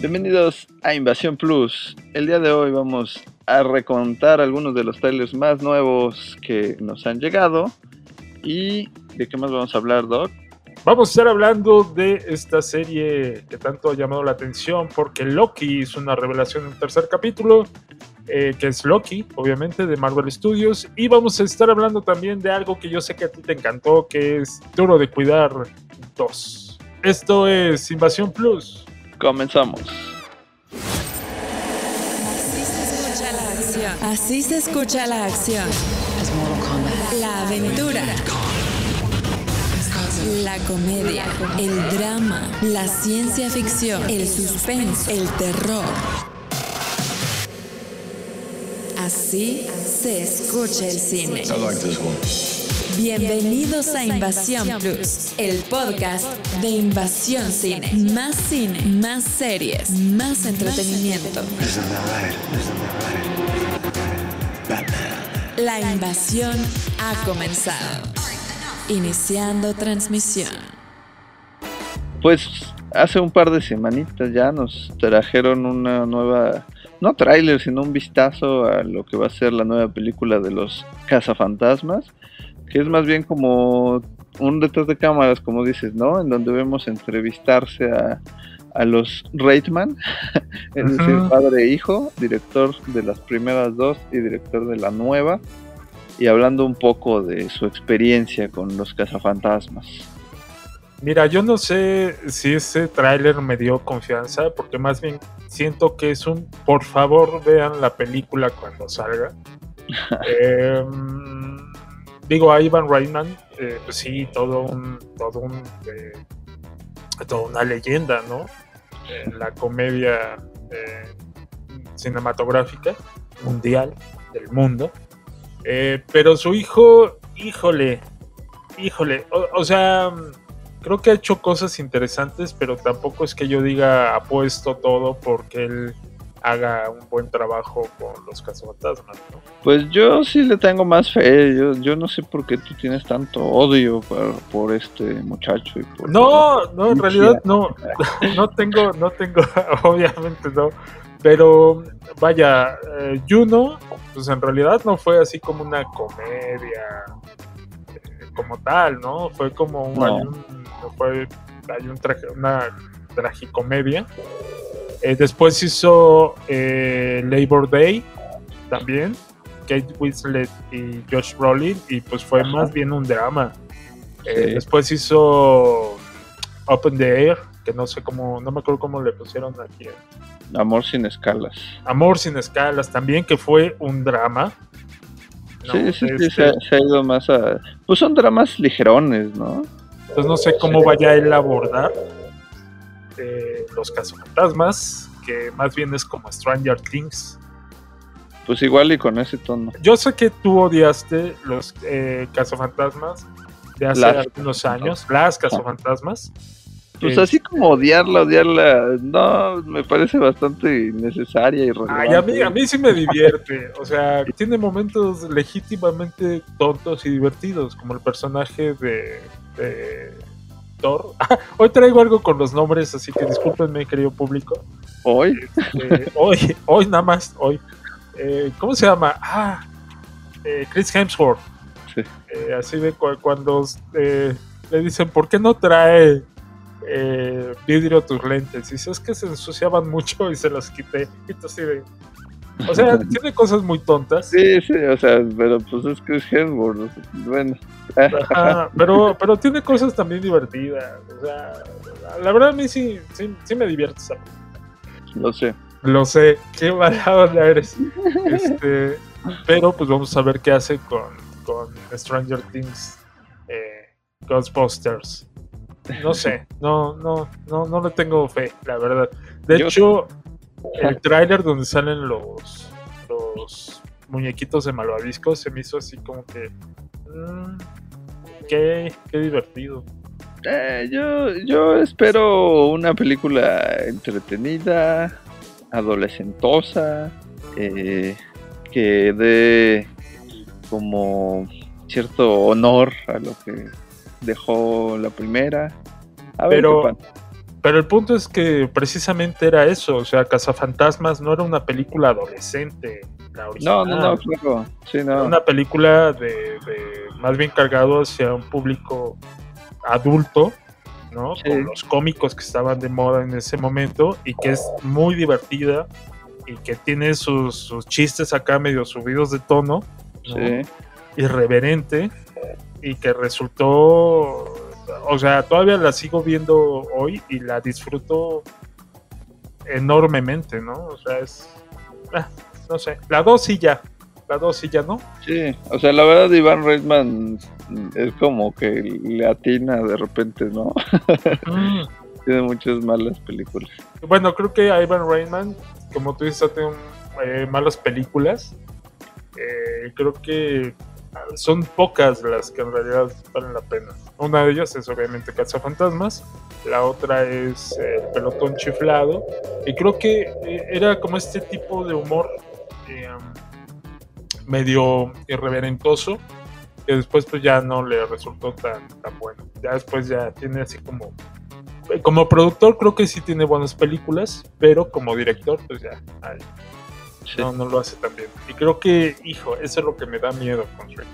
Bienvenidos a Invasión Plus. El día de hoy vamos a recontar algunos de los trailers más nuevos que nos han llegado. ¿Y de qué más vamos a hablar, Doc? Vamos a estar hablando de esta serie que tanto ha llamado la atención porque Loki hizo una revelación en el tercer capítulo, eh, que es Loki, obviamente, de Marvel Studios. Y vamos a estar hablando también de algo que yo sé que a ti te encantó, que es Duro de Cuidar 2. Esto es Invasión Plus. Comenzamos. Así se escucha la acción. Así se escucha la acción. La aventura. La comedia, el drama, la ciencia ficción, el suspenso, el terror. Así se escucha el cine. Bienvenidos a Invasión Plus, el podcast de Invasión Cine. Más cine, más series, más entretenimiento. La invasión ha comenzado. Iniciando transmisión. Pues hace un par de semanitas ya nos trajeron una nueva, no tráiler, sino un vistazo a lo que va a ser la nueva película de los cazafantasmas, que es más bien como un detrás de cámaras, como dices, ¿no? En donde vemos entrevistarse a, a los Reitman, es decir, padre e hijo, director de las primeras dos y director de la nueva, y hablando un poco de su experiencia con los cazafantasmas. Mira, yo no sé si ese tráiler me dio confianza, porque más bien siento que es un, por favor, vean la película cuando salga. eh, digo, a Ivan Reitman, eh, pues sí, todo un, todo un, eh, toda una leyenda, ¿no? En la comedia eh, cinematográfica mundial del mundo. Eh, pero su hijo, híjole, híjole, o, sea, creo que ha hecho cosas interesantes, pero tampoco es que yo diga apuesto todo porque él haga un buen trabajo con los cazafantasmas, ¿no? Pues yo sí le tengo más fe, yo, yo no sé por qué tú tienes tanto odio por, por este muchacho y por No, no, en realidad no, no tengo, no tengo, obviamente no, pero vaya, eh, Juno, pues en realidad no fue así como una comedia eh, como tal, ¿no? Fue como un, No. hay un- fue, hay un traje, una tragicomedia. Eh, después hizo eh, Labor Day también, Kate Winslet y Josh Brolin, y pues fue Ajá. más bien un drama. Eh. Después hizo Open the Air, que no sé cómo, no me acuerdo cómo le pusieron aquí. Amor sin escalas. Amor sin escalas también, que fue un drama. ¿no? sí, sí, sí, Este, se, se ha ido más a... Pues son dramas ligerones, ¿no? Entonces no sé cómo vaya él a abordar eh, los cazafantasmas, que más bien es como Stranger Things. Pues igual y con ese tono. Yo sé que tú odiaste los eh, cazafantasmas de hace Las algunos años, las cazafantasmas. Pues Eh, así como odiarla, odiarla, no, me parece bastante innecesaria y. Ay, a mí, a mí sí me divierte. O sea, tiene momentos legítimamente tontos y divertidos, como el personaje de, de Thor. Hoy traigo algo con los nombres, así que discúlpenme, querido público. Hoy, Eh, hoy, hoy nada más, hoy. Eh, ¿Cómo se llama? Ah, eh, Chris Hemsworth. Sí. Eh, así de cu- cuando eh, le dicen, ¿por qué no trae vidrio tus lentes? Y dice, es que se ensuciaban mucho y se los quité. Y así de... O sea, tiene cosas muy tontas. sí, sí, o sea, pero pues es que es Hemsworth, o sea, bueno. Ajá, pero, pero tiene cosas también divertidas. O sea, la verdad a mí sí, sí, sí me divierte esa Lo sé. Lo sé, qué mala onda eres. Este, pero pues vamos a ver qué hace con, con Stranger Things eh, Ghostbusters. No sé, no, no, no, no le tengo fe, la verdad. De Yo- hecho, el tráiler donde salen los, los muñequitos de malvaviscos se me hizo así como que. mm, qué, qué divertido. Eh, yo, yo espero una película entretenida, adolescentosa, eh, que dé como cierto honor a lo que dejó la primera. A ver Pero- qué. Pero el punto es que precisamente era eso, o sea, Cazafantasmas no era una película adolescente, la No, original. no, no, claro. Sí, Era no. una película de, de- más bien cargado hacia un público adulto, ¿no? Sí. Con los cómicos que estaban de moda en ese momento y que es muy divertida y que tiene sus, sus chistes acá medio subidos de tono, ¿no? Sí. irreverente y que resultó, o sea, todavía la sigo viendo hoy y la disfruto enormemente, ¿no? O sea, es, ah, no sé, la dos sí ya, la dos sí ya, ¿no? Sí, o sea, la verdad Iván Reitman es como que le atina de repente, ¿no? Mm. Tiene muchas malas películas. Bueno, creo que Ivan Reitman, como tú dices, tiene eh, malas películas. Eh, creo que son pocas las que en realidad valen la pena. Una de ellas es obviamente Cazafantasmas, la otra es eh, El Pelotón Chiflado, y creo que eh, era como este tipo de humor eh, medio irreverentoso, que después pues ya no le resultó tan, tan bueno. Ya después ya tiene así como como productor creo que sí tiene buenas películas, pero como director pues ya ay, Sí. no, no lo hace tan bien. Y creo que, hijo, eso es lo que me da miedo con Shrek.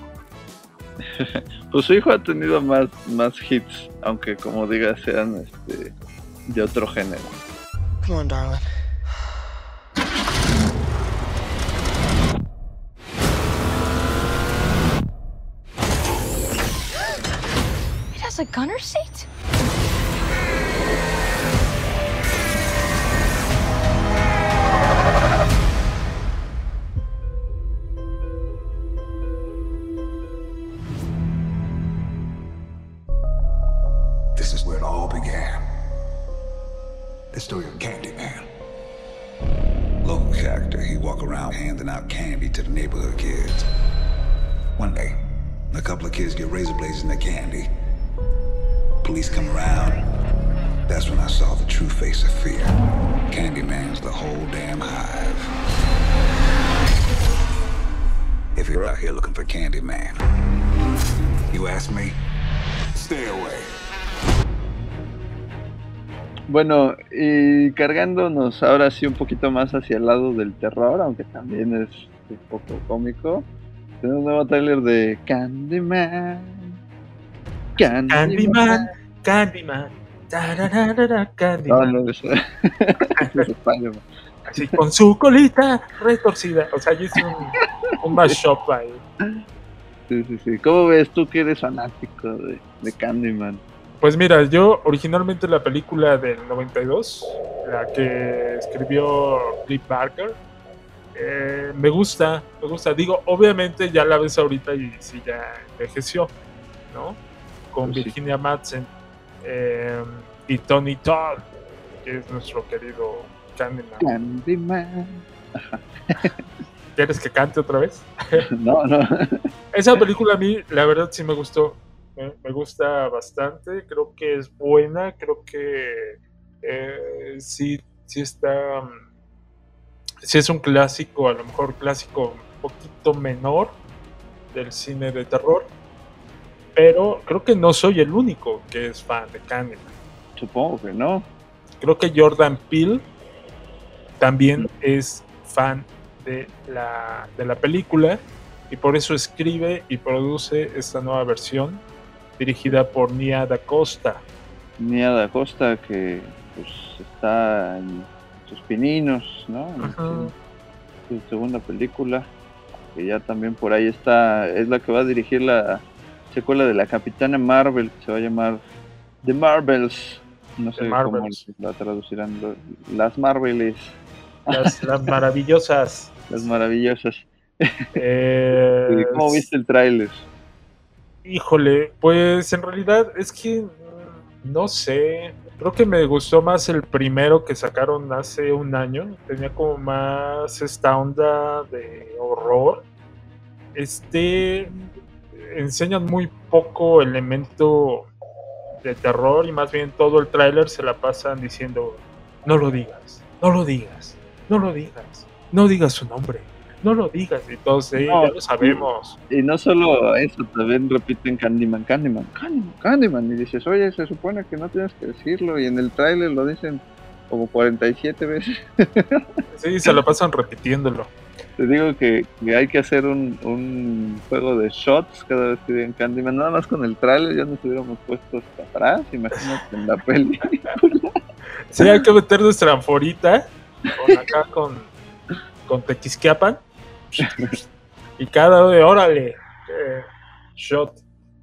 Pues su hijo ha tenido más, más hits, aunque como digas sean este, de otro género. Come on, darling. It has a gunner seat? Bueno, y cargándonos ahora sí un poquito más hacia el lado del terror, aunque también es un poco cómico. Tenemos un nuevo trailer de Candyman. Candyman. Candyman, Candyman, No, Candyman. no, es. Así con su colita retorcida. O sea, yo hice un, un mashup ahí. Sí, sí, sí. ¿Cómo ves tú que eres fanático de, de Candyman? Pues mira, yo originalmente la película del 92, la que escribió Cliff Barker, eh, me gusta, me gusta. Digo, obviamente ya la ves ahorita y sí ya envejeció, ¿no? Con Pues sí. Virginia Madsen eh, y Tony Todd, que es nuestro querido Candyman. Candyman. ¿Quieres que cante otra vez? No, no. Esa película a mí, la verdad, sí me gustó. Me, me gusta bastante. Creo que es buena. Creo que eh, sí, sí está. mm, Sí es un clásico, a lo mejor clásico un poquito menor del cine de terror. Pero creo que no soy el único que es fan de Candyman. Supongo que no. Creo que Jordan Peele también es fan de la, de la película y por eso escribe y produce esta nueva versión dirigida por Nia Da Costa. Nia da Costa, que pues está en sus pininos, ¿no? En su, su segunda película. Que ya también por ahí está. Es la que va a dirigir la secuela de la Capitana Marvel, que se va a llamar The Marvels. No sé Marvels. cómo la traducirán. Las Marveles, Las, las maravillosas. las maravillosas. Eh, ¿Y ¿Cómo viste el tráiler? Híjole, pues en realidad es que mm, no sé. Creo que me gustó más el primero que sacaron hace un año. Tenía como más esta onda de horror. Este enseñan muy poco elemento de terror y más bien todo el tráiler se la pasan diciendo no lo digas, no lo digas, no lo digas, no digas su nombre, no lo digas. Sí, No, ya lo sabemos. Y no solo eso, también repiten Candyman, Candyman, Candyman, Candyman. Y dices, oye, se supone que no tienes que decirlo. Y en el tráiler lo dicen como 47 veces. Sí, se lo pasan repitiéndolo. Te digo que, que hay que hacer un, un juego de shots cada vez que digan Candyman. Nada más con el tráiler ya nos hubiéramos puesto hasta atrás. Imagínate en la peli. Sí, hay que meter nuestra anforita con acá con, con Tequisquiapan. Y cada de órale, eh, shot.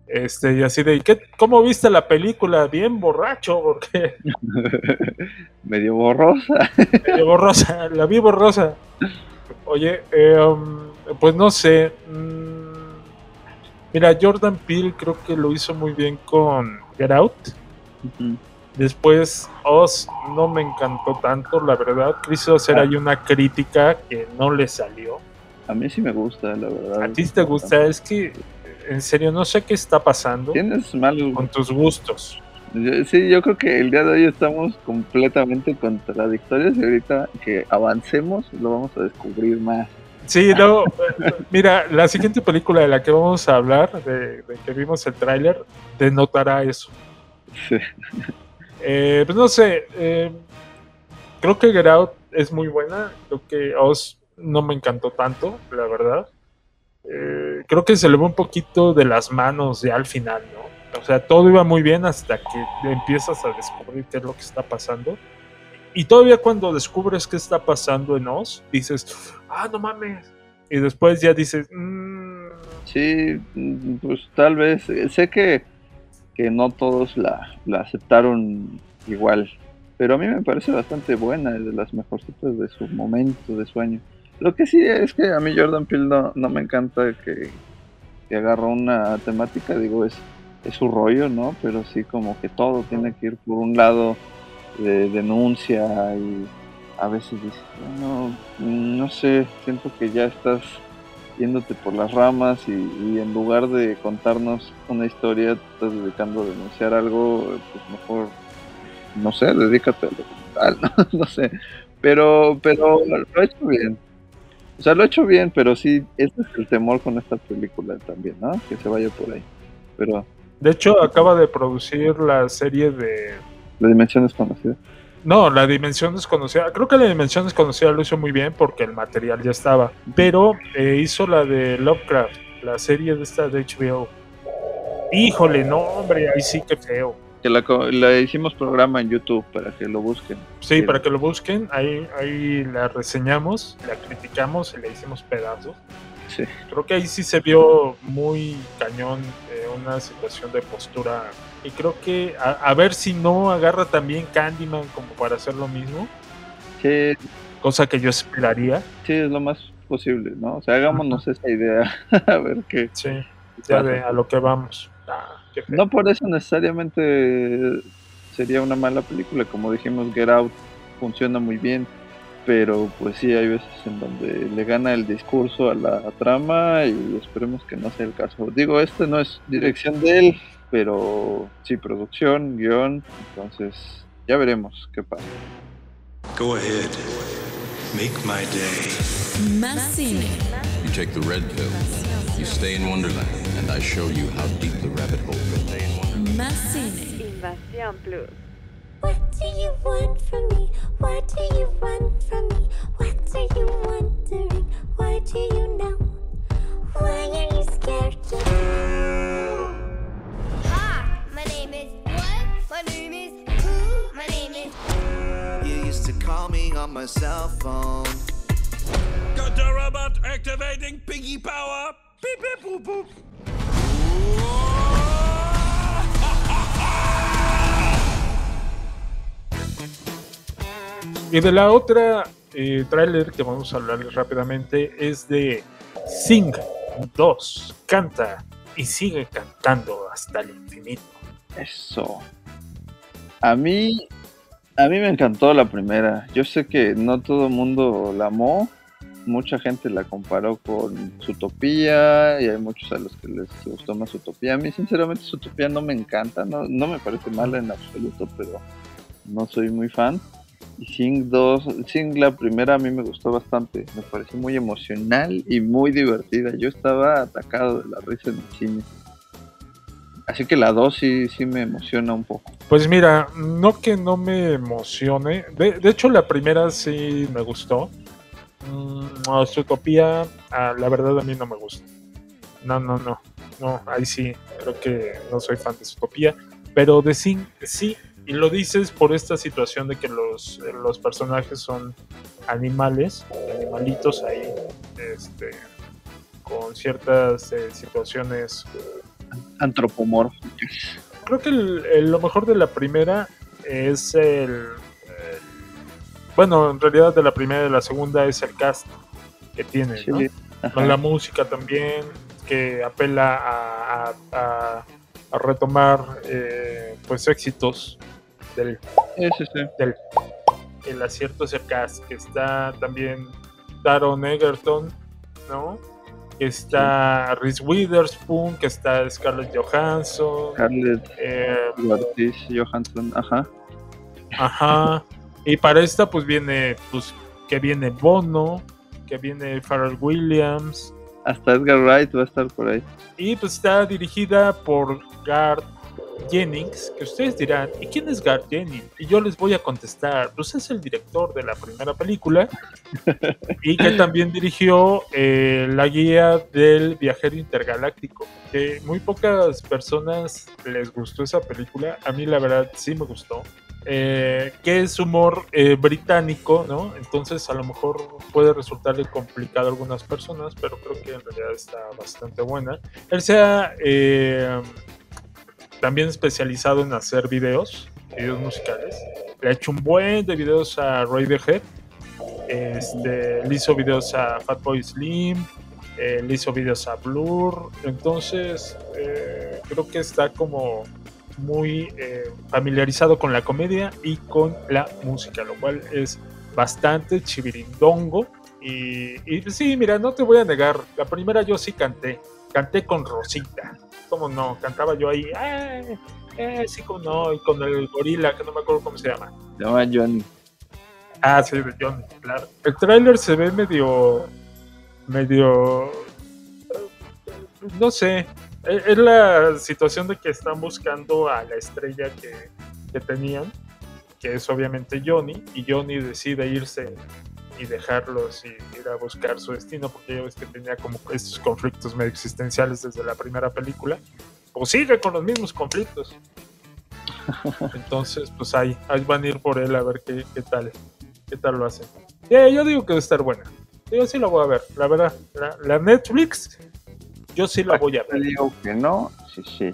Este, y así de, ¿qué, ¿cómo viste la película? Bien borracho, porque Medio borrosa. medio borrosa, la vi borrosa. Oye, eh, um, pues no sé. mm, mira, Jordan Peele creo que lo hizo muy bien con Get Out. Después, Oz no me encantó tanto, la verdad. Quiso hacer ahí una crítica que no le salió. A mí sí me gusta, la verdad. ¿A ti te gusta? Es que, en serio, no sé qué está pasando Tienes malos con tus gustos. Yo- Sí, yo creo que el día de hoy estamos completamente contradictorios y ahorita que avancemos lo vamos a descubrir más. Sí, no. Mira, la siguiente película de la que vamos a hablar, de, de que vimos el tráiler, denotará eso. Sí. Eh, pues no sé, eh, creo que Get Out es muy buena, creo que Oz no me encantó tanto, la verdad. Eh, creo que se le va un poquito de las manos ya al final, ¿no? O sea, todo iba muy bien hasta que empiezas a descubrir qué es lo que está pasando. Y todavía cuando descubres qué está pasando en Oz, dices, ah, no mames. Y después ya dices, "Mm, Sí, pues tal vez. eh, Sé que, que no todos la, la aceptaron igual, pero a mí me parece bastante buena, de las mejorcitas de su momento de sueño. Lo que sí es que a mí Jordan Peele no, no me encanta que, que agarró una temática, digo, es, es su rollo, ¿no? Pero sí como que todo tiene que ir por un lado de denuncia y a veces dices, no, no sé, siento que ya estás yéndote por las ramas y, en lugar de contarnos una historia, te estás dedicando a denunciar algo, pues mejor, no sé, dedícate a lo ¿no? No sé. Pero, pero lo ha hecho bien. O sea, lo ha hecho bien, pero sí, ese es el temor con esta película también, ¿no? Que se vaya por ahí. Pero De hecho, acaba de producir la serie de la dimensión es conocida. No, la dimensión desconocida. Creo que la dimensión desconocida lo hizo muy bien porque el material ya estaba. Pero eh, hizo la de Lovecraft, la serie de esta de HBO. Híjole, no, hombre, ahí sí que feo. Que la, la hicimos programa en YouTube para que lo busquen. Sí, para que lo busquen, ahí, ahí la reseñamos, la criticamos y le hicimos pedazos. Sí. Creo que ahí sí se vio muy cañón eh, una situación de postura. Y creo que a, a ver si no agarra también Candyman como para hacer lo mismo, Sí, cosa que yo esperaría. sí, es lo más posible, ¿no? O sea, hagámonos esa idea. a ver qué. Sí, ya de a lo que vamos. Ah. No por eso necesariamente sería una mala película, como dijimos, Get Out funciona muy bien, pero pues sí hay veces en donde le gana el discurso a la trama y esperemos que no sea el caso. Digo, este no es dirección de él, pero sí producción, guion, entonces ya veremos qué pasa. Go ahead. Make my day. Más cine, You take the red pill, you stay in Wonderland, and I show you how deep the rabbit hole goes. más Invasión Plus. What do you want from me? Why do you run from me? What are you wondering? Why do you know? Why are you scared to Hi, my name is what? My name is who? My name is You used to call me on my cell phone. Got the robot activating piggy power. Y de la otra eh, tráiler que vamos a hablar rápidamente es de Sing 2. Canta y sigue cantando hasta el infinito. Eso. A mí, a mí me encantó la primera. Yo sé que no todo el mundo la amó. Mucha gente la comparó con Zootopia y hay muchos a los que les gustó más Zootopia. A mí, sinceramente, Zootopia no me encanta. No, me parece mala en absoluto, pero no soy muy fan. Y Sing 2, Sing la primera a mí me gustó bastante, me pareció muy emocional y muy divertida. Yo estaba atacado de la risa en el cine. Así que la 2 sí, sí me emociona un poco. Pues mira, no que no me emocione. De hecho, la primera sí me gustó. Mm, Zootopia, ah, la verdad a mí no me gusta. No, no, no. No, ahí sí, creo que no soy fan de Zootopia. Pero de Sing, sí. Y lo dices por esta situación de que los, los personajes son animales, animalitos ahí, este, con ciertas eh, situaciones Antropomórficas. creo que el- el- lo mejor de la primera es el- bueno en realidad de la primera y de la segunda es el cast que tiene Sí, ¿no? ajá. Con la música también que apela a, a- a- a retomar eh, pues éxitos del Ese sí. del el acierto es el cast que está también Taron Egerton no que está Reese Witherspoon que está Scarlett Johansson Scarlett eh, Johansson, ajá. Ajá. Y para esta, pues viene, pues, que viene Bono, que viene Pharrell Williams. Hasta Edgar Wright va a estar por ahí. Y pues está dirigida por Garth Jennings, que ustedes dirán, ¿y quién es Garth Jennings? Y yo les voy a contestar, pues es el director de la primera película y que también dirigió eh, la guía del viajero intergaláctico, que muy pocas personas les gustó esa película, a mí la verdad sí me gustó. Eh, que es humor eh, británico, ¿no? Entonces a lo mejor puede resultarle complicado a algunas personas, pero creo que en realidad está bastante buena. Él se ha eh, también especializado en hacer videos, videos musicales. Le ha hecho un buen de videos a Radiohead. Este, le hizo videos a Fatboy Slim, le hizo videos a Blur. Entonces, creo que está como muy eh, familiarizado con la comedia y con la música, lo cual es bastante chivirindongo. Y, y sí, mira, no te voy a negar, la primera yo sí canté, canté con Rosita, como no, cantaba yo ahí, eh, eh, sí, como no, y con el gorila, que no me acuerdo cómo se llama. Se llama Johnny. Ah, sí, de John, claro. El tráiler se ve medio. medio. No sé. Es es la situación de que están buscando a la estrella que, que tenían, que es obviamente Johnny, y Johnny decide irse y dejarlos y ir a buscar su destino, porque ya ves que tenía como estos conflictos medio existenciales desde la primera película. O sigue con los mismos conflictos. Entonces, pues ahí, ahí van a ir por él a ver qué, qué tal, qué tal lo hacen. Yeah, yo digo que va a estar buena. Yo sí la voy a ver, la verdad. La, la Netflix, yo sí la voy a ver. digo que no, sí, sí.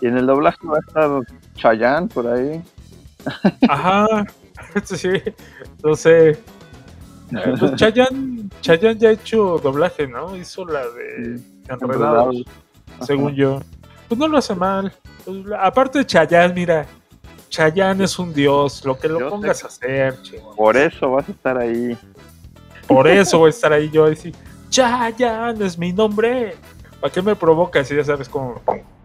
Y en el doblaje va a estar Chayanne por ahí. Ajá, sí, no sé. Eh, Pues Chayanne, Chayanne ya ha hecho doblaje, ¿no? Hizo la de Enredados, según yo. Pues no lo hace mal. Pues, aparte de Chayanne, mira, Chayanne es un dios, lo que lo Yo pongas a hacer, chico. Por eso vas a estar ahí. Por eso voy a estar ahí yo Chayanne es mi nombre. ¿Para qué me provocas? Si ya sabes cómo.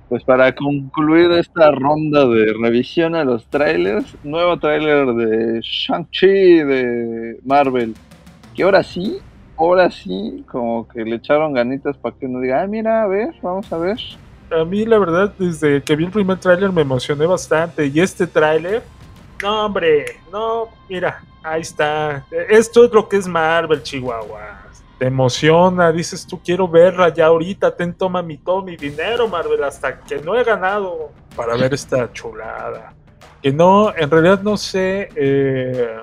Pues para concluir esta ronda de revisión a los trailers, nuevo trailer de Shang-Chi de Marvel. Que ahora sí, ahora sí, como que le echaron ganitas para que uno diga, ah, mira, a ver, vamos a ver. A mí, la verdad, desde que vi el primer tráiler me emocioné bastante. Y este tráiler, no, hombre, no, mira, ahí está. Esto es lo que es Marvel, Chihuahua. Te emociona, dices tú, quiero verla ya ahorita, ten, toma mi, todo mi dinero, Marvel, hasta que no he ganado para ver esta chulada. Que no, en realidad no sé eh,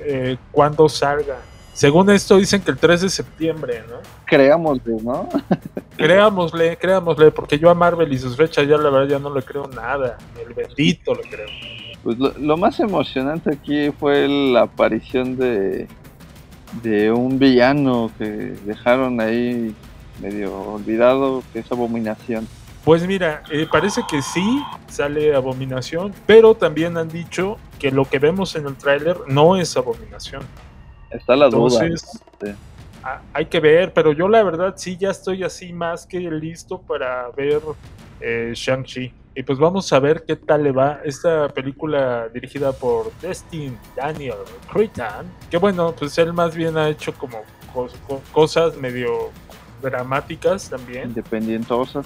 eh, cuándo salga. Según esto dicen que el 3 de septiembre, ¿no? Creámosle, ¿no? Creámosle, creámosle, porque yo a Marvel y sus fechas ya la verdad ya no le creo nada, el bendito le creo. Pues lo, lo más emocionante aquí fue la aparición de, de un villano que dejaron ahí medio olvidado, que es Abominación. Pues mira, eh, parece que sí sale Abominación, pero también han dicho que lo que vemos en el tráiler no es Abominación. Está la duda. Entonces, Sí. a- hay que ver, pero yo la verdad sí ya estoy así más que listo para ver eh, Shang-Chi. Y pues vamos a ver qué tal le va esta película dirigida por Destin Daniel Cretton. Que bueno, pues él más bien ha hecho como cos- co- cosas medio dramáticas también. Independientosas.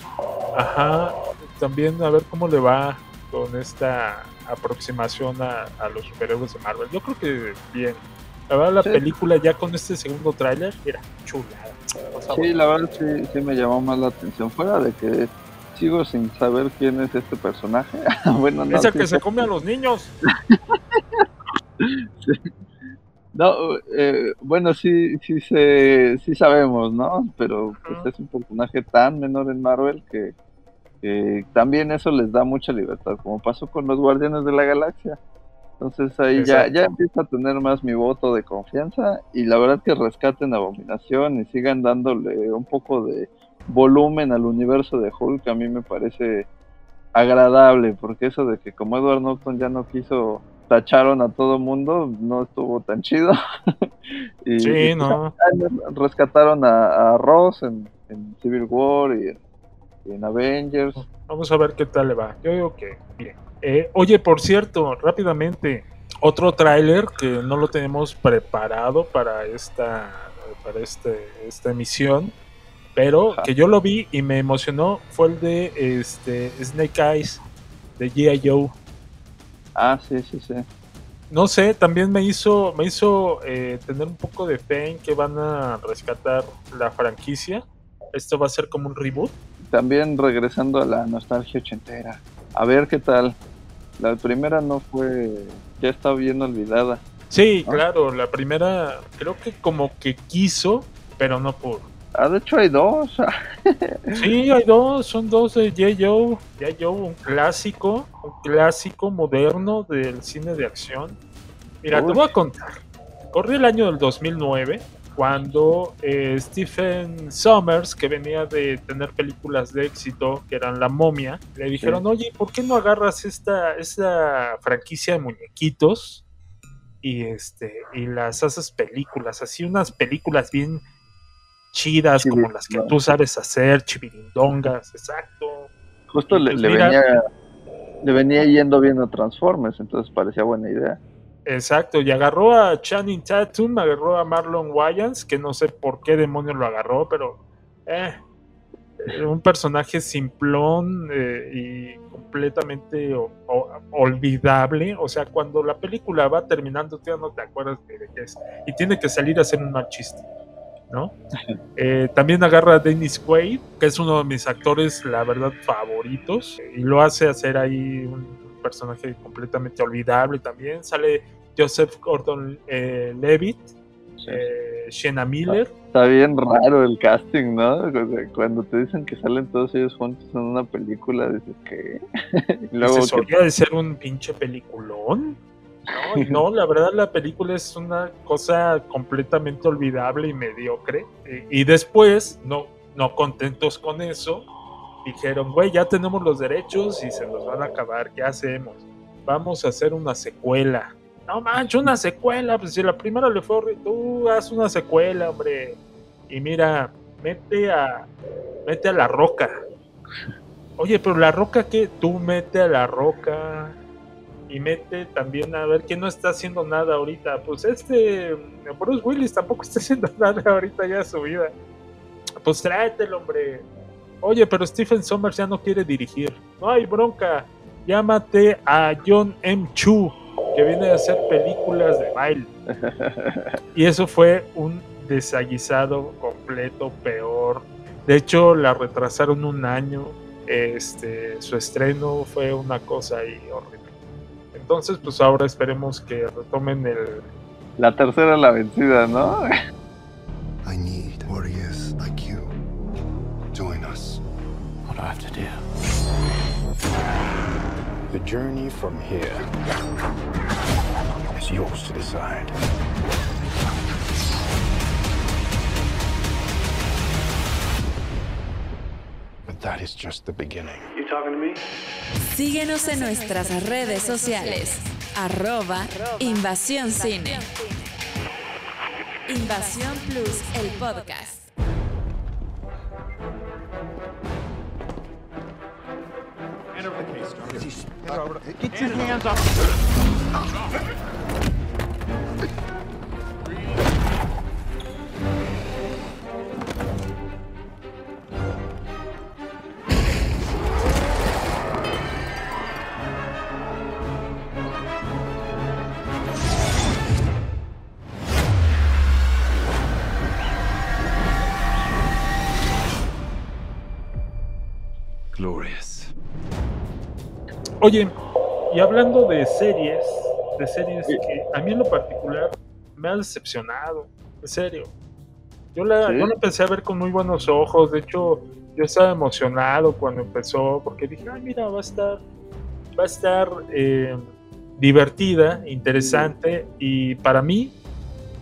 Ajá, también a ver cómo le va con esta aproximación a, a los superhéroes de Marvel. Yo creo que bien. La verdad, la Sí. película ya con este segundo tráiler era favor. Sí, la verdad sí, sí me llamó más la atención. Fuera de que sigo sin saber quién es este personaje. bueno, no, Es el sí que se come a los niños. No, eh, bueno, sí, sí, se, sí sabemos, ¿no? Pero pues, es un personaje tan menor en Marvel que, también eso les da mucha libertad, como pasó con los Guardianes de la Galaxia. Entonces ahí ya, ya empieza a tener más mi voto de confianza y la verdad que rescaten Abominación y sigan dándole un poco de volumen al universo de Hulk a mí me parece agradable, porque eso de que como Edward Norton ya no quiso, tacharon a todo mundo, no estuvo tan chido. y, Sí, y, no. rescataron a, a Ross en, en Civil War y en, y en Avengers. Vamos a ver qué tal le va. Yo digo que bien. Eh, oye, por cierto, rápidamente, otro tráiler que no lo tenemos preparado para esta, para este, esta emisión, pero Ajá. que yo lo vi y me emocionó fue el de este Snake Eyes de G.I. Joe. Ah, sí, sí, sí. No sé, también me hizo, me hizo eh, tener un poco de fe en que van a rescatar la franquicia. Esto va a ser como un reboot. También regresando a la nostalgia ochentera. A ver qué tal. La primera no fue, ya está bien olvidada. Sí, claro, la primera creo que como que quiso, pero no pudo. Ah, de hecho hay dos. Sí, hay dos, son dos de J. Joe. J. Joe, un clásico, un clásico moderno del cine de acción. Mira, te voy a contar. Corrí el año del 2009 cuando eh, Stephen Sommers, que venía de tener películas de éxito, que eran La Momia, le dijeron, oye, ¿por qué no agarras esta, esta franquicia de muñequitos y, este, y las haces películas? Así unas películas bien chidas, como las que tú sabes hacer, chivirindongas, exacto. Justo le, pues le mira- venía le venía yendo bien a Transformers, entonces parecía buena idea. Exacto, y agarró a Channing Tatum, agarró a Marlon Wayans, que no sé por qué demonios lo agarró, pero eh, un personaje simplón eh, y completamente o- o- olvidable. O sea, cuando la película va terminando, tú ya no te acuerdas de de qué es. Y tiene que salir a hacer un mal chiste, ¿no? Eh, también agarra a Dennis Quaid, que es uno de mis actores, la verdad, favoritos, y lo hace hacer ahí un personaje completamente olvidable también. Sale Joseph Gordon eh, Levitt, eh, Shena Miller. Está bien raro el casting, ¿no? O sea, Cuando te dicen que salen todos ellos juntos en una película, dices que... luego que- "Oye, de ser un pinche peliculón. No, no, la verdad la película es una cosa completamente olvidable y mediocre. Y, y después, no, no contentos con eso, dijeron, güey, ya tenemos los derechos y se nos van a acabar, ¿qué hacemos? Vamos a hacer una secuela. No manches, una secuela, pues si la primera le fue tú haz una secuela, hombre. Y mira, mete a, mete a la roca. Oye, pero la roca que tú mete a la roca y mete también a ver quién no está haciendo nada ahorita. Pues este Bruce Willis tampoco está haciendo nada ahorita ya de su vida. Pues tráetelo, hombre. Oye, pero Stephen Sommers ya no quiere dirigir. No hay bronca. Llámate a John M. Chu, que viene a hacer películas de baile. Y eso fue un desaguisado completo, peor. De hecho, la retrasaron un año. Este, su estreno fue una cosa ahí horrible. Entonces, pues ahora esperemos que retomen el. La tercera la vencida, ¿no? I need warriors like you. Join us. What do I have to do? The journey from here is yours to decide. That is just the beginning. You talking to me? Síguenos en nuestras redes sociales. Arroba Invasión Cine. Invasión Plus, el podcast. Enter the case. Get your hands up. Oye, y hablando de series, de series que a mí en lo particular me ha decepcionado, en serio. Yo la, ¿Sí? yo la empecé a ver con muy buenos ojos, de hecho yo estaba emocionado cuando empezó, porque dije, ay mira, va a estar, va a estar eh, divertida, interesante, y para mí,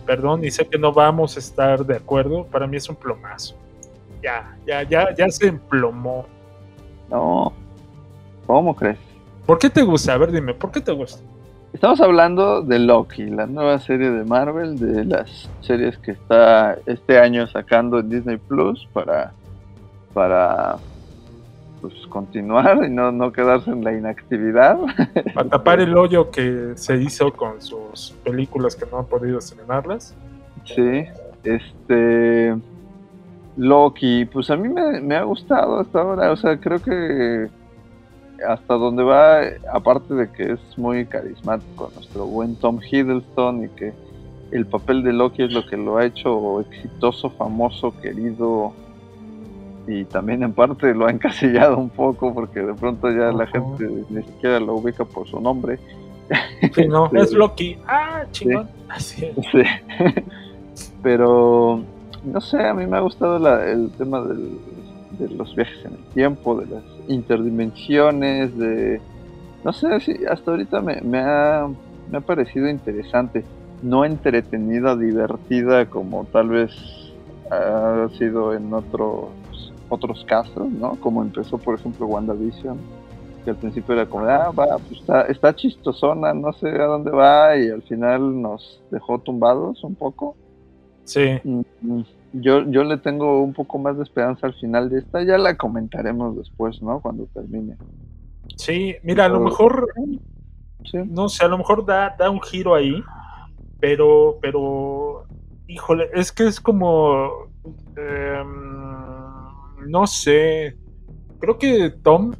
perdón, y sé que no vamos a estar de acuerdo, para mí es un plomazo. Ya, ya, ya, ya se emplomó. No. ¿Cómo crees? ¿Por qué te gusta? A ver, dime, ¿por qué te gusta? Estamos hablando de Loki, la nueva serie de Marvel, de las series que está este año sacando en Disney Plus para, para pues, continuar y no, no quedarse en la inactividad. Para tapar el hoyo que se hizo con sus películas que no han podido estrenarlas. Sí, este Loki, pues a mí me, me ha gustado hasta ahora, o sea, creo que hasta donde va, aparte de que es muy carismático nuestro buen Tom Hiddleston y que el papel de Loki es lo que lo ha hecho exitoso, famoso, querido y también en parte lo ha encasillado un poco porque de pronto ya la gente ni siquiera lo ubica por su nombre. Sí, no, Sí. es Loki. Ah, chingón. Así es. Sí. Pero no sé, a mí me ha gustado la- el tema del- de los viajes en el tiempo, de las interdimensiones, de... No sé, sí, hasta ahorita me, me ha, me ha parecido interesante. No entretenida, divertida como tal vez ha sido en otros otros casos, ¿no? Como empezó, por ejemplo, WandaVision, que al principio era como, ah, va, pues está, está chistosona, no sé a dónde va, y al final nos dejó tumbados un poco. Sí. Mm, Yo, yo le tengo un poco más de esperanza al final de esta, ya la comentaremos después, ¿no? Cuando termine. Sí, mira, a lo mejor, Sí. no sé, a lo mejor da, da un giro ahí, pero, pero, híjole, es que es como, em, no sé, creo que Tom,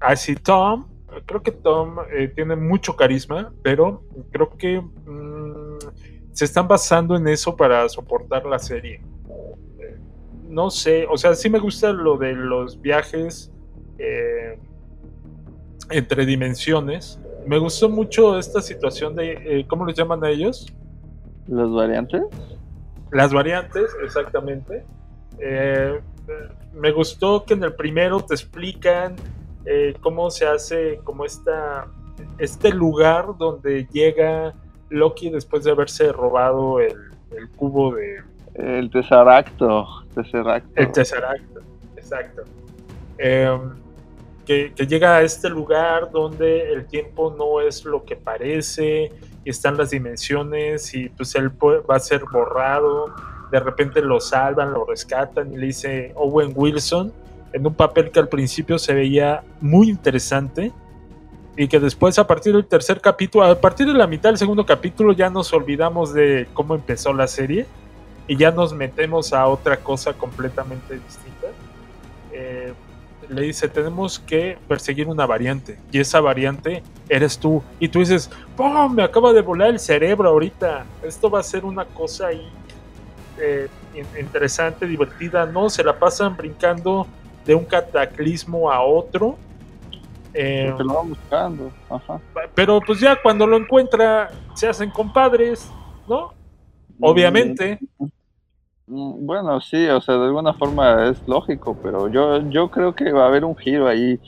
así Tom, creo que Tom eh, tiene mucho carisma, pero creo que mm, se están basando en eso para soportar la serie. No sé, o sea, sí me gusta lo de los viajes eh, entre dimensiones. Me gustó mucho esta situación de, eh, ¿cómo les llaman a ellos? ¿Las variantes? Las variantes, exactamente. Eh, me gustó que en el primero te explican eh, cómo se hace, como esta, este lugar donde llega Loki después de haberse robado el, el cubo de... El tesaracto. tesaracto. El Tesseract, exacto. Eh, que, que llega a este lugar donde el tiempo no es lo que parece, y están las dimensiones, y pues él va a ser borrado. De repente lo salvan, lo rescatan, y le dice Owen Wilson, en un papel que al principio se veía muy interesante, y que después, a partir del tercer capítulo, a partir de la mitad del segundo capítulo, ya nos olvidamos de cómo empezó la serie y ya nos metemos a otra cosa completamente distinta. Eh, le dice, tenemos que perseguir una variante y esa variante eres tú. Y tú dices, ¡pum! Me acaba de volar el cerebro ahorita. Esto va a ser una cosa ahí eh, in- interesante, divertida. No, se la pasan brincando de un cataclismo a otro. Eh, Porque lo buscando. Ajá. pero pues ya cuando lo encuentra, se hacen compadres, ¿no? Obviamente. Mm, Bueno, sí, o sea, de alguna forma es lógico, pero yo, yo creo que va a haber un giro ahí.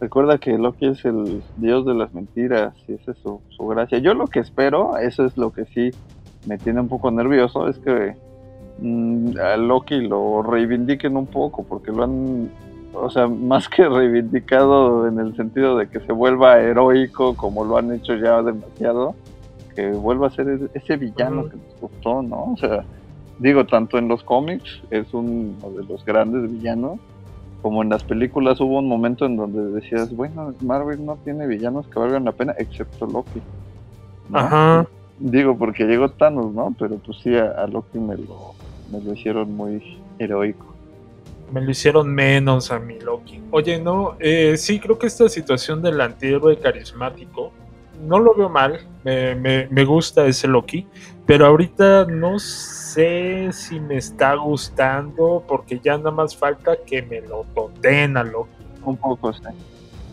Recuerda que Loki es el dios de las mentiras y esa es su, su gracia. Yo lo que espero, eso es lo que sí me tiene un poco nervioso, es que mm, a Loki lo reivindiquen un poco, porque lo han, o sea, más que reivindicado en el sentido de que se vuelva heroico como lo han hecho ya demasiado, que vuelva a ser ese- villano que nos gustó, ¿no? O sea, digo, tanto en los cómics es uno de los grandes villanos, como en las películas hubo un momento en donde decías, bueno, Marvel no tiene villanos que valgan la pena, excepto Loki. ¿no? Ajá. Digo, porque llegó Thanos, ¿no? Pero pues sí, a, a Loki me lo, me lo hicieron muy heroico. Me lo hicieron menos a mi Loki. Oye, no, eh, sí, creo que esta situación del antihéroe carismático, no lo veo mal, me, me- me gusta ese Loki, pero ahorita no sé si me está gustando porque ya nada más falta que me lo toten a Loki. Un poco, sí.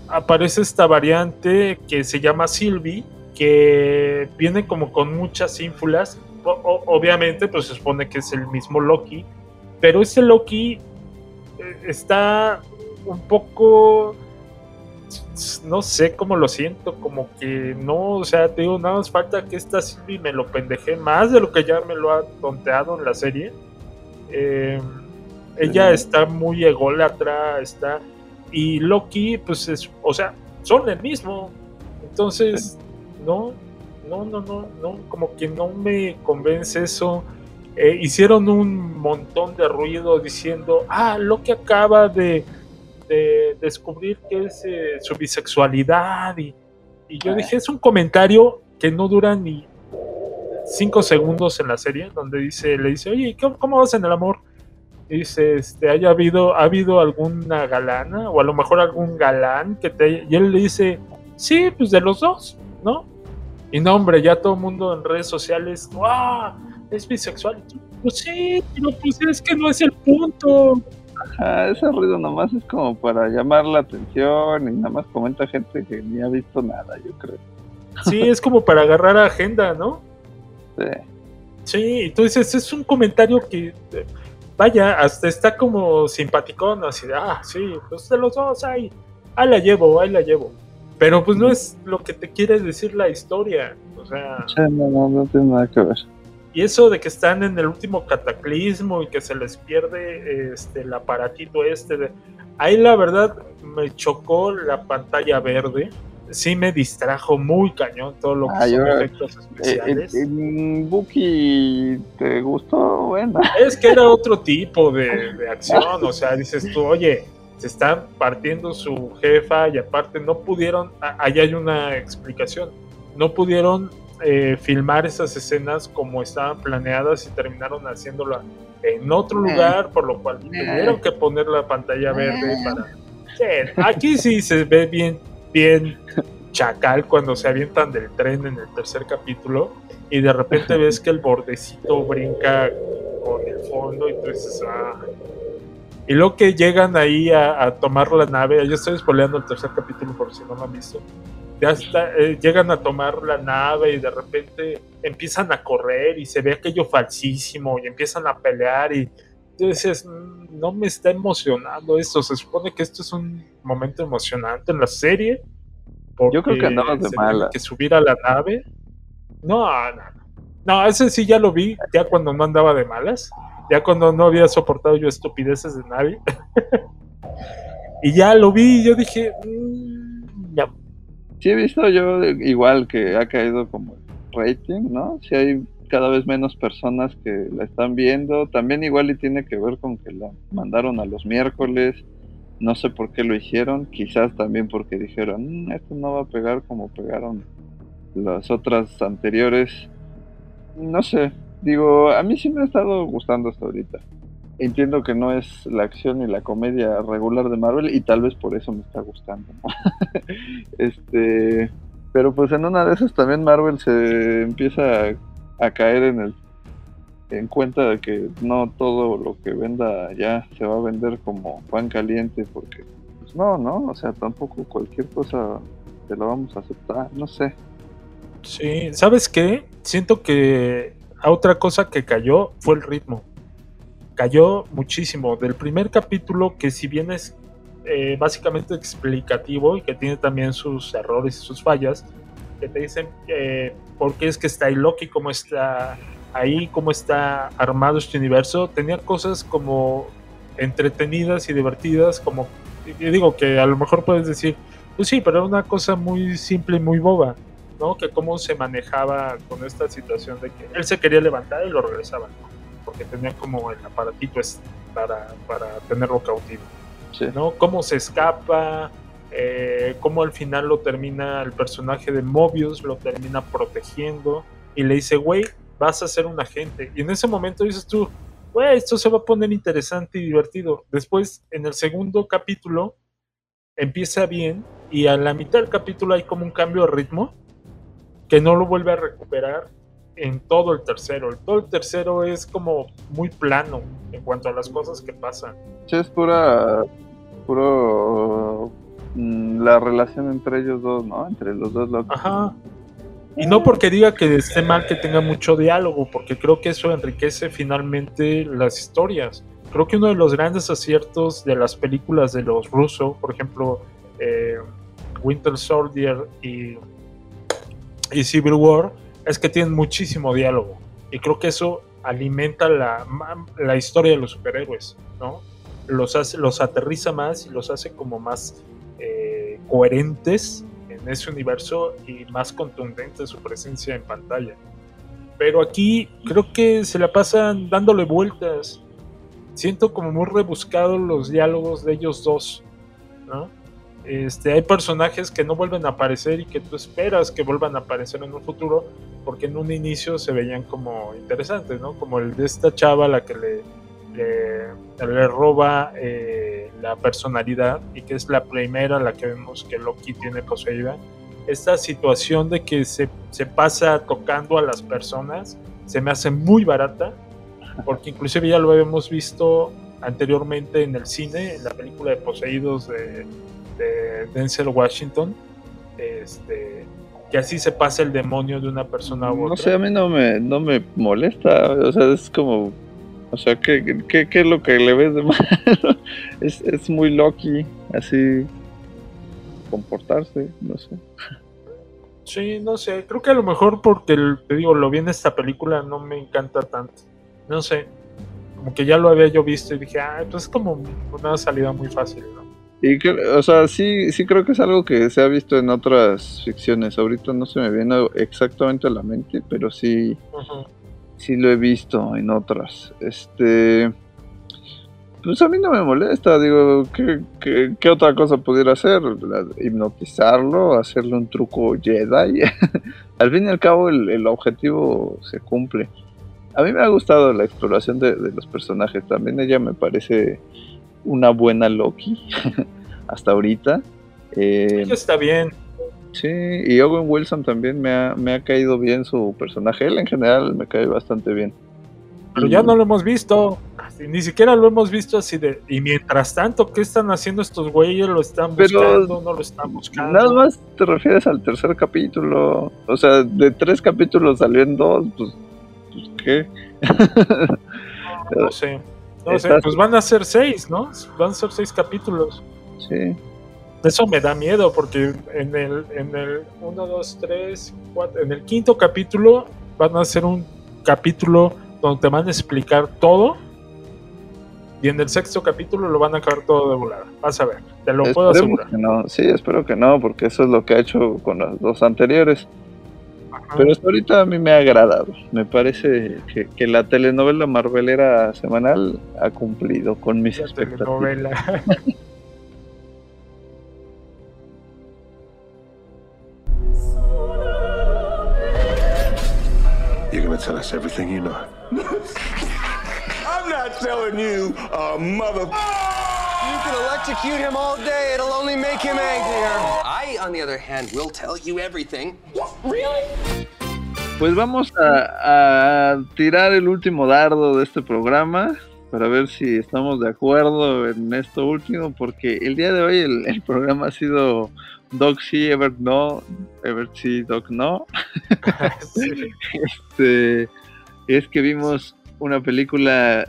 Aparece esta variante que se llama Sylvie, que viene como con muchas ínfulas. O- o- obviamente, pues se supone que es el mismo Loki, pero ese Loki está un poco no sé cómo lo siento, como que no, o sea, te digo, nada más falta que esta Sylvie me lo pendeje más de lo que ya me lo ha tonteado en la serie. Eh, ella está muy ególatra, está. Y Loki, pues es, o sea, son el mismo. Entonces, no, no, no, no, no, como que no me convence eso. Eh, hicieron un montón de ruido diciendo, ah, Loki acaba de, de descubrir que es eh, su bisexualidad. Y, y yo dije, es un comentario que no dura ni cinco segundos en la serie, donde dice, le dice, oye, ¿cómo, cómo vas en el amor? Y dice, este, haya habido, ha habido alguna galana, o a lo mejor algún galán que te haya-". y él le dice, sí, pues de los dos, ¿no? Y no, hombre, ya todo el mundo en redes sociales, ¡wow! Es bisexual. Pues sí, pero pues es que no es el punto. Ajá, ese ruido nomás es como para llamar la atención y nada más comenta gente que ni ha visto nada, yo creo. Sí, es como para agarrar agenda, ¿no? Sí. Sí, entonces es un comentario que, vaya, hasta está como simpaticón, así de, ah, sí, pues de los dos, ahí, ahí la llevo, ahí la llevo. Pero pues no es lo que te quiere decir la historia, o sea, Sí, no, no, no tiene nada que ver. Y eso de que están en el último cataclismo y que se les pierde este, el aparatito este, de, ahí la verdad me chocó la pantalla verde, sí me distrajo muy cañón todo lo que Ah, son yo- efectos Eh, especiales. eh, mm, Buki, ¿te gustó? Bueno. Es que era otro tipo de, de acción, o sea, dices tú, oye, se están partiendo su jefa y aparte no pudieron, ahí hay una explicación, no pudieron eh, filmar esas escenas como estaban planeadas y terminaron haciéndolo en otro Eh. lugar, por lo cual tuvieron que poner la pantalla verde para... Sí, aquí sí se ve bien, bien chacal cuando se avientan del tren en el tercer capítulo y de repente ves que el bordecito brinca con el fondo y tú dices, ah. Y luego que llegan ahí a, a tomar la nave, yo estoy spoileando el tercer capítulo por si no lo han visto, ya está, eh, llegan a tomar la nave y de repente empiezan a correr y se ve aquello falsísimo y empiezan a pelear y dices, "Mm, no me está emocionando esto, se supone que esto es un momento emocionante en la serie. Yo creo que andabas de malas. que subir a la nave. No, no, no. No, ese sí ya lo vi, ya cuando no andaba de malas, ya cuando no había soportado yo estupideces de nadie. y ya lo vi y yo dije, "Mm, ya. Sí he visto yo igual que ha caído como rating, ¿no? Si hay cada vez menos personas que la están viendo. También igual y tiene que ver con que la mandaron a los miércoles. No sé por qué lo hicieron. Quizás también porque dijeron, "Mm, esto no va a pegar como pegaron las otras anteriores. No sé. Digo, a mí sí me ha estado gustando hasta ahorita. Entiendo que no es la acción y la comedia regular de Marvel y tal vez por eso me está gustando. este, pero pues en una de esas también Marvel se empieza a, a caer en el en cuenta de que no todo lo que venda ya se va a vender como pan caliente porque pues no, no, o sea, tampoco cualquier cosa te la vamos a aceptar, no sé. Sí, ¿sabes qué? Siento que a otra cosa que cayó fue el ritmo. Cayó muchísimo. Del primer capítulo, que si bien es eh, básicamente explicativo y que tiene también sus errores y sus fallas, que te dicen eh, por qué es que está ahí Loki, cómo está ahí, cómo está armado este universo, tenía cosas como entretenidas y divertidas, como yo digo que a lo mejor puedes decir, pues sí, pero era una cosa muy simple y muy boba. ¿no? Que cómo se manejaba con esta situación de que él se quería levantar y lo regresaba, ¿no? Porque tenía como el aparatito para, para tenerlo cautivo. Sí. ¿no? Cómo se escapa, eh, cómo al final lo termina el personaje de Mobius, lo termina protegiendo y le dice, güey, vas a ser un agente. Y en ese momento dices tú, güey, esto se va a poner interesante y divertido. Después, en el segundo capítulo, empieza bien y a la mitad del capítulo hay como un cambio de ritmo que no lo vuelve a recuperar en todo el tercero. El todo el tercero es como muy plano en cuanto a las cosas que pasan. Sí, es pura. puro. mm, la relación entre ellos dos, ¿no? Entre los dos locos. Ajá. Y no porque diga que esté mal que tenga mucho diálogo, porque creo que eso enriquece finalmente las historias. Creo que uno de los grandes aciertos de las películas de los rusos, por ejemplo, eh, Winter Soldier y, y Civil War, es que tienen muchísimo diálogo. Y creo que eso alimenta la, la historia de los superhéroes, ¿no? Los, hace, los aterriza más y los hace como más eh, coherentes en ese universo y más contundente su presencia en pantalla. Pero aquí creo que se la pasan dándole vueltas. Siento como muy rebuscados los diálogos de ellos dos, ¿no? Este, hay personajes que no vuelven a aparecer y que tú esperas que vuelvan a aparecer en un futuro porque en un inicio se veían como interesantes, ¿no? Como el de esta chava la que le, le, le roba eh, la personalidad y que es la primera la que vemos que Loki tiene poseída. Esta situación de que se, se pasa tocando a las personas se me hace muy barata porque inclusive ya lo habíamos visto anteriormente en el cine, en la película de Poseídos de, de Denzel Washington, este, que así se pasa el demonio de una persona a otra. No sé, a mí no me, no me molesta. O sea, es como. O sea, ¿qué, qué, qué es lo que le ves de malo? es, es muy Loki, así. Comportarse, no sé. Sí, no sé, creo que a lo mejor porque te digo, lo vi en esta película no me encanta tanto. No sé, como que ya lo había yo visto y dije, ah, pues es como una salida muy fácil, ¿no? Y que, o sea, sí, sí creo que es algo que se ha visto en otras ficciones. Ahorita no se me viene exactamente a la mente, pero sí, sí lo he visto en otras. Este. Pues a mí no me molesta, digo, ¿qué, qué, qué otra cosa pudiera hacer? Hipnotizarlo, hacerle un truco Jedi. al fin y al cabo, el, el objetivo se cumple. A mí me ha gustado la exploración de, de los personajes. También ella me parece una buena Loki hasta ahorita. Eh, Ella está bien. Sí, y Owen Wilson también me ha, me ha caído bien su personaje. Él en general me cae bastante bien. Pero ya no lo hemos visto. Ni siquiera lo hemos visto así de. Y mientras tanto, ¿qué están haciendo estos güeyes? ¿Lo están Pero- buscando? ¿No lo están buscando? Nada más te refieres al tercer capítulo. O sea, de tres capítulos salió en dos, pues, pues ¿qué? No sé. No sé, pues van a ser seis, ¿no? Van a ser seis capítulos. Sí. Eso me da miedo porque en el, en el 1, 2, 3, 4, en el quinto capítulo van a hacer un capítulo donde te van a explicar todo y en el sexto capítulo lo van a acabar todo de volada. Vas a ver, te lo puedo asegurar. que no. Sí, espero que no, porque eso es lo que ha hecho con las dos anteriores. Pero hasta ahorita a mí me ha agradado. Me parece que, que la telenovela marvelera semanal ha cumplido con mis La expectativas. telenovela. You're gonna tell us everything you know. I'm not telling you, uh, mother. You can electrocute him all day. It'll only make him angrier. I, on the other hand, will tell you everything. Really? Pues vamos a, a tirar el último dardo de este programa para ver si estamos de acuerdo en esto último, porque el día de hoy el, el programa ha sido Doc sí, Ever no, Ever sí, Doc no. Este, es que vimos una película,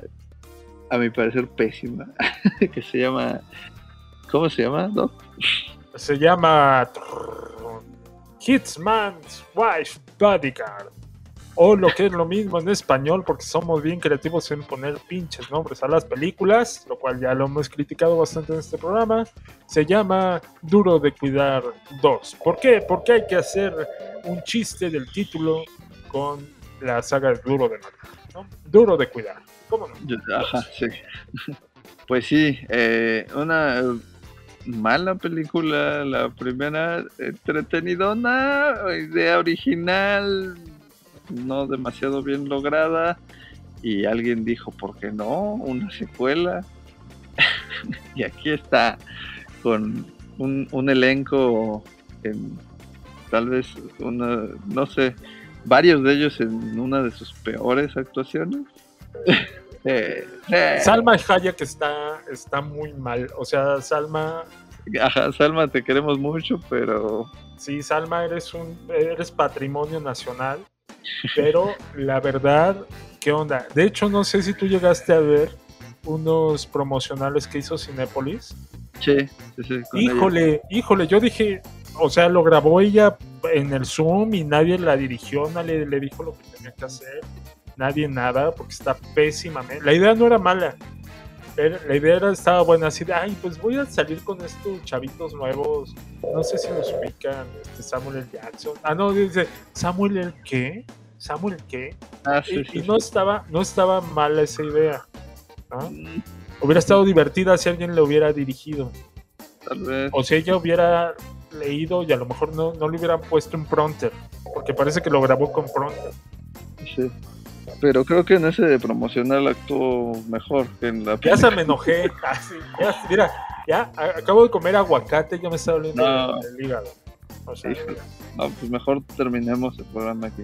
a mi parecer, pésima, que se llama... ¿Cómo se llama, Doc? Se llama Hitman's Wife Bodyguard. O lo que es lo mismo en español, porque somos bien creativos en poner pinches nombres a las películas, lo cual ya lo hemos criticado bastante en este programa. Se llama Duro de Cuidar 2. ¿Por qué? Porque hay que hacer un chiste del título con la saga Duro de Matar. ¿no? Duro de Cuidar. ¿Cómo no? Ajá, sí. Pues sí, eh, una mala película, la primera entretenidona, idea original, no demasiado bien lograda, y alguien dijo, ¿por qué no? Una secuela. y aquí está, con un, un elenco en tal vez una, no sé, varios de ellos en una de sus peores actuaciones. Salma Hayek está, está muy mal. O sea, Salma. Ajá, Salma, te queremos mucho, pero. Sí, Salma, eres un eres patrimonio nacional. Pero la verdad, ¿qué onda? De hecho, no sé si tú llegaste a ver unos promocionales que hizo Cinépolis. Sí, sí, sí. Híjole, ella. híjole, yo dije, o sea, lo grabó ella en el Zoom y nadie la dirigió, nadie le dijo lo que tenía que hacer, nadie nada, porque está pésima. La idea no era mala, la idea era, estaba buena, así de, ay, pues voy a salir con estos chavitos nuevos, no sé si los ubican, este Samuel L. Jackson. Ah, no, dice, ¿Samuel el qué? ¿Samuel el qué? Ah, sí, y, sí, y sí. no estaba, no estaba mala esa idea, ¿no? Mm, Hubiera estado divertida si alguien le hubiera dirigido. Tal vez. O si ella hubiera leído y a lo mejor no, no le hubieran puesto un prompter, porque parece que lo grabó con prompter. Sí. Pero creo que en ese de promocional actuó mejor que en la Ya se me enojé. Ah, ya, mira, ya acabo de comer aguacate, ya me está doliendo No. el, hígado. O sea. No, pues mejor terminemos el programa aquí.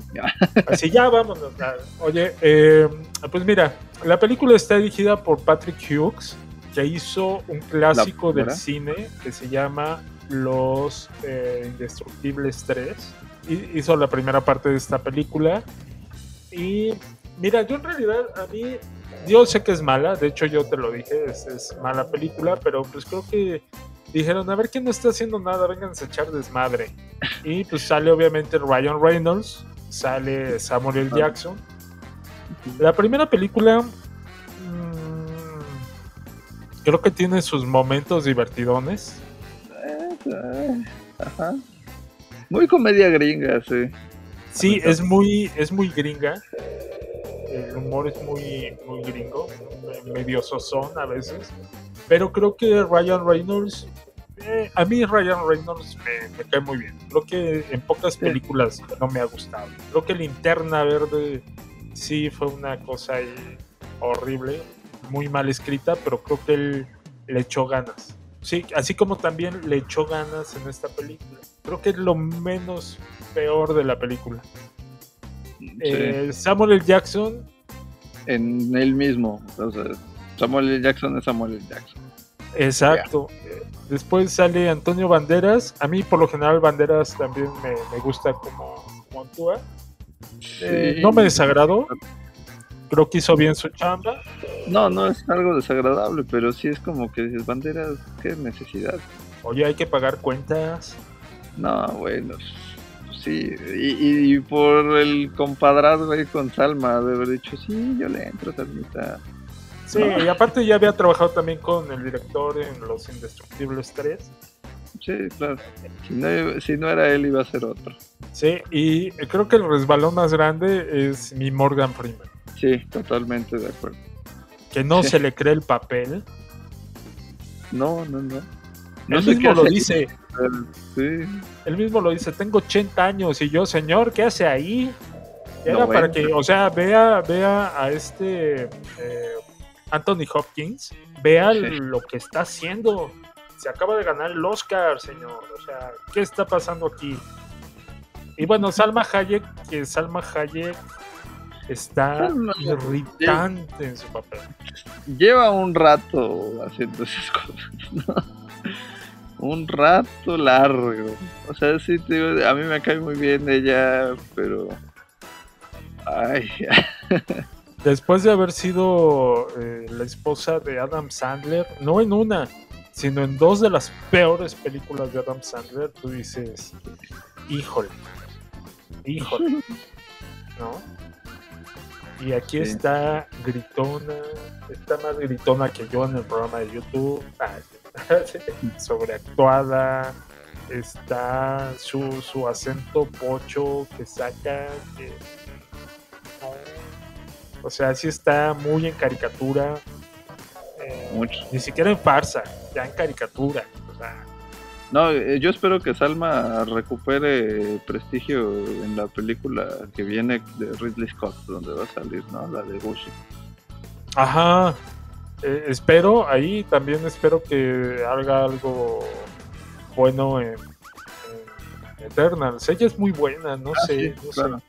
Así ya vámonos. Oye, eh, pues mira, la película está dirigida por Patrick Hughes, que hizo un clásico del cine que se llama Los eh, Indestructibles 3. Y- Hizo la primera parte de esta película. Y mira, yo en realidad a mí, yo sé que es mala, de hecho yo te lo dije, es, es mala película, pero pues creo que dijeron, a ver quién no está haciendo nada, vengan a echar desmadre. Y pues sale obviamente Ryan Reynolds, sale Samuel L. Jackson. La primera película mm, creo que tiene sus momentos divertidones. Eh, Ajá. Muy comedia gringa, sí. Sí, es muy, es muy gringa. El humor es muy, muy gringo, me- medio sosón a veces. Pero creo que Ryan Reynolds, eh, a mí Ryan Reynolds me, me cae muy bien. Creo que en pocas películas no me ha gustado. Creo que Linterna Verde sí fue una cosa horrible, muy mal escrita, pero creo que él le echó ganas. Sí, así como también le echó ganas en esta película. Creo que es lo menos peor de la película. Eh, Samuel L. Jackson, En él mismo. O sea, Samuel L. Jackson es Samuel L. Jackson. exacto. Después sale Antonio Banderas. A mí, por lo general, Banderas también me, me gusta como, como actúa. Eh, no me desagradó. Creo que hizo bien su chamba. No, no es algo desagradable, pero sí es como que dices, banderas, qué necesidad. Oye, hay que pagar cuentas. No, bueno, sí. Y, por el compadrazgo ahí con Salma, de haber dicho, sí, yo le entro, Salmita. Sí, y aparte ya había trabajado también con el director en Los Indestructibles 3. Sí, claro. Si no, si no era él, iba a ser otro. Sí, y creo que el resbalón más grande es mi Morgan Freeman. Sí, totalmente de acuerdo. Que no Sí. se le cree el papel. No, no, no. No Él sé mismo lo dice. Sí. Él mismo lo dice, tengo 80 años y yo, señor, ¿qué hace ahí? Era No, para que, o sea, vea, vea a este eh, Anthony Hopkins, vea Sí. lo que está haciendo. Se acaba de ganar el Oscar, señor. O sea, ¿qué está pasando aquí? Y bueno, Salma Hayek, que Salma Hayek está irritante en su papel. Lleva un rato haciendo esas cosas, ¿no? Un rato largo. O sea, sí, te digo, a mí me cae muy bien ella, pero... Ay, Después de haber sido eh, la esposa de Adam Sandler, no en una, sino en dos de las peores películas de Adam Sandler, tú dices, híjole, híjole, ¿no? Y aquí Sí. está gritona, está más gritona que yo en el programa de YouTube, ah, sobreactuada, está su, su acento pocho que saca, que o sea, sí está muy en caricatura. Eh, mucho. Ni siquiera en farsa, ya en caricatura. O sea, No, eh, yo espero que Salma recupere prestigio en la película que viene de Ridley Scott, donde va a salir, ¿no? La de Gucci. Ajá. Eh, espero, ahí también espero que haga algo bueno en, en Eternals. Ella es muy buena, no Ah, sé, sí, no claro.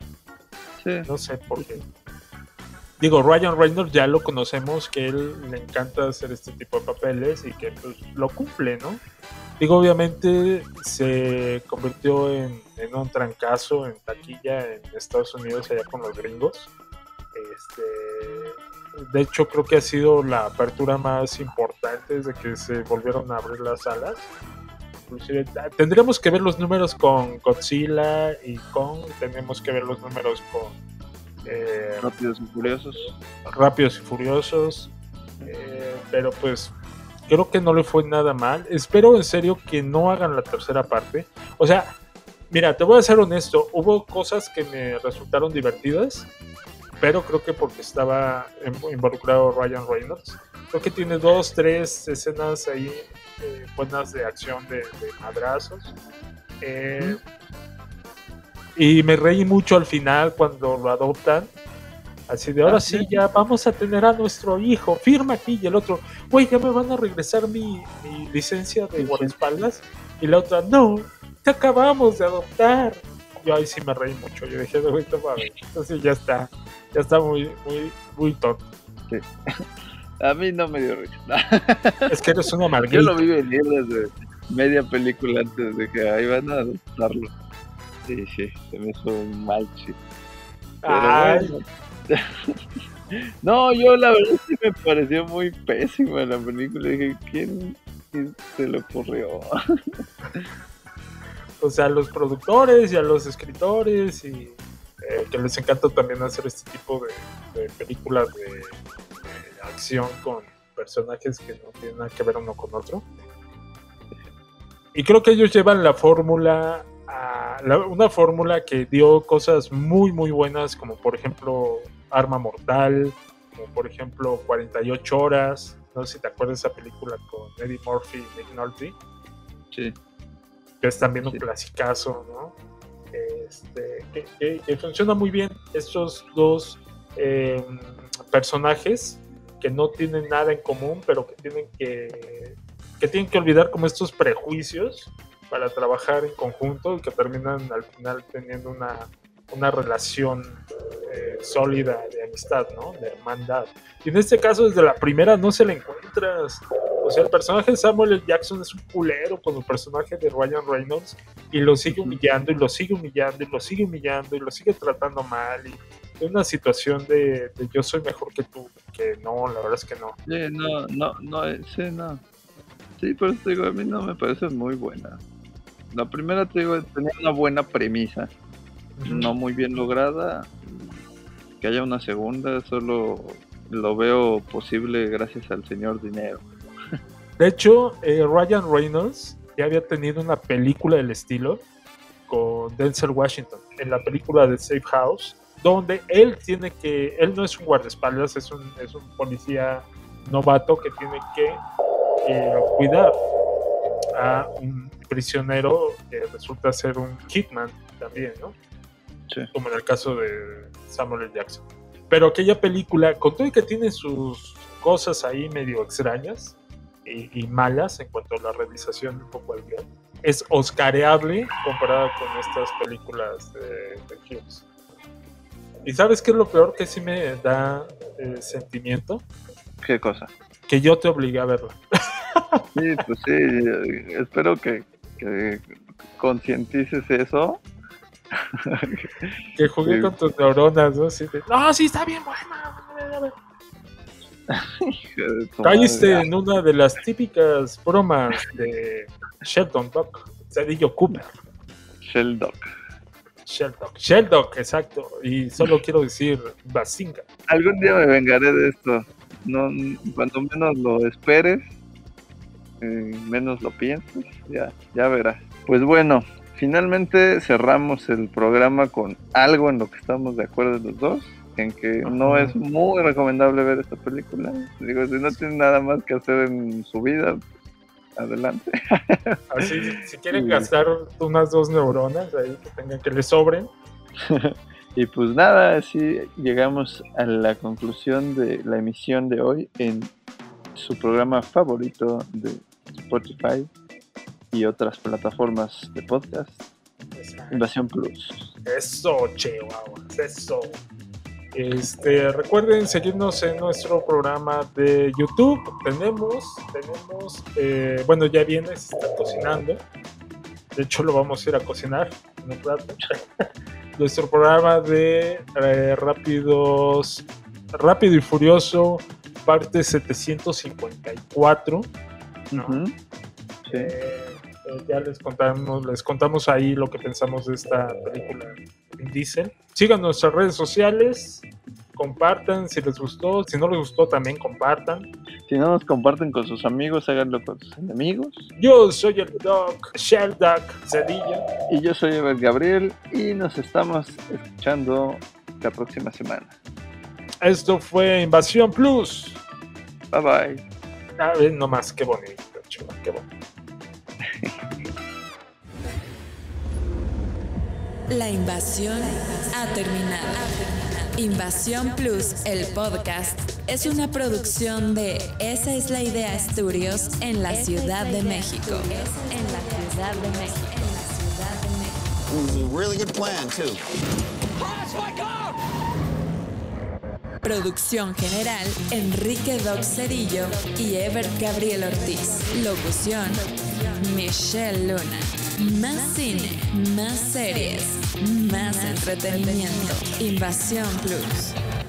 sé, no sé por qué. Digo, Ryan Reynolds ya lo conocemos, que él le encanta hacer este tipo de papeles y que pues, lo cumple, ¿no? Digo, obviamente se convirtió en, en un trancazo en taquilla en Estados Unidos allá con los gringos. Este, de hecho, creo que ha sido la apertura más importante desde que se volvieron a abrir las salas. Inclusive, ah, tendríamos que ver los números con Godzilla y Kong, tenemos que ver los números con eh, Rápidos y Furiosos. Rápidos y Furiosos. eh, pero pues creo que no le fue nada mal. Espero en serio que no hagan la tercera parte. O sea, mira, te voy a ser honesto. Hubo cosas que me resultaron divertidas. Pero creo que porque estaba in- involucrado Ryan Reynolds. Creo que tiene dos, tres escenas ahí eh, buenas de acción de, de madrazos. Eh, y me reí mucho al final cuando lo adoptan. Así de ahora Ah, sí, sí. ya vamos a tener a nuestro hijo. Firma aquí. Y el otro, güey, ya me van a regresar mi, mi licencia de guardaespaldas. Y la otra, no, te acabamos de adoptar. Yo ahí sí me reí mucho. Yo dije, güey, mames. Entonces ya está. Ya está muy, muy, muy tonto. Sí. A mí no me dio risa. Es que eres una Yo marguita. lo vi venir desde media película antes de que ahí van a adoptarlo. Sí, sí, se me hizo un mal chiste. Bueno. No, yo la verdad sí me pareció muy pésima la película. Dije, ¿quién, quién se le ocurrió? O sea, a los productores y a los escritores y eh, que les encanta también hacer este tipo de, películas de, acción con personajes que no tienen nada que ver uno con otro. Y creo que ellos llevan la fórmula, a- una fórmula que dio cosas muy, muy buenas, como por ejemplo Arma Mortal, como por ejemplo 48 Horas. No sé si te acuerdas de esa película con Eddie Murphy y Nick Nolte Sí. Que es también un clasicazo, ¿no? Este, que, que- que funciona muy bien estos dos eh, personajes que no tienen nada en común, pero que tienen que, que tienen que olvidar como estos prejuicios para trabajar en conjunto y que terminan al final teniendo una, una relación eh, sólida de amistad, ¿no? De hermandad. Y en este caso, desde la primera no se la encuentras. O sea, el personaje de Samuel L. Jackson es un culero con el personaje de Ryan Reynolds y lo sigue humillando y lo sigue humillando y lo sigue humillando y lo sigue tratando mal y es una situación de, de yo soy mejor que tú, que no, la verdad es que no. Sí, no, no, no, eh, sí, no. Sí, por eso te digo, a mí no me parece muy buena. La primera, te digo, tenía una buena premisa, no muy bien lograda. Que haya una segunda, solo lo veo posible gracias al señor dinero. De hecho, eh, Ryan Reynolds ya había tenido una película del estilo con Denzel Washington, en la película de Safe House, donde él tiene que, él no es un guardaespaldas, es un, es un policía novato que tiene que eh, cuidar a un prisionero que resulta ser un hitman también, ¿no? Sí. Como en el caso de Samuel L. Jackson. Pero aquella película, con todo y que tiene sus cosas ahí medio extrañas y, y malas en cuanto a la realización un poco al guion, es oscareable comparada con estas películas de, de Hughes. ¿Y sabes qué es lo peor que sí me da eh, sentimiento? ¿Qué cosa? Que yo te obligué a verla. Sí, pues sí, espero que, que concientices eso. Que jugué Sí. con tus neuronas, ¿no? Así de, no, sí, está bien buena. Caíste madre. en una de las típicas bromas de Sheldon Doc, Cedillo Cooper. Sheldon. Sheldon, Sheldon, exacto. Y solo quiero decir Basinga. Algún día me vengaré de esto. No, cuando menos lo esperes, eh, menos lo pienses, ya, ya verás. Pues bueno, finalmente cerramos el programa con algo en lo que estamos de acuerdo los dos. En que no es muy recomendable ver esta película. Digo, si no tienen nada más que hacer en su vida, adelante. Así, si quieren gastar unas dos neuronas ahí que tengan que les sobren. y pues nada, así llegamos a la conclusión de la emisión de hoy en su programa favorito de Spotify y otras plataformas de podcast. Invasión Plus. Eso, chihuahuas, eso. Este, recuerden seguirnos en nuestro programa de YouTube. Tenemos, tenemos, eh, bueno, ya viene, se está cocinando. De hecho, lo vamos a ir a cocinar en un rato. nuestro programa de eh, Rápidos, Rápido y Furioso, parte 754. ¿no? Sí. Eh, eh, ya les contamos, les contamos ahí lo que pensamos de esta película Vin Diesel. Sigan nuestras redes sociales, compartan si les gustó, si no les gustó también compartan. Si no nos comparten con sus amigos, háganlo con sus enemigos. Yo soy el Doc, Sheldoc Cedillo. Y yo soy Ever Gabriel y nos estamos escuchando la próxima semana. Esto fue Invasión Plus. Bye bye. A ver, nomás, qué bonito, chulo, qué bonito. La invasión ha terminado. Invasión Plus, el podcast, es una producción de Esa es la idea Studios en la Ciudad de México. En la Ciudad de México. En la Ciudad de México. It was a really good plan, too. Producción general, Enrique Doc y Ever Gabriel Ortiz. Locución, Michelle Luna. Más cine, más series, más entretenimiento. Invasión Plus.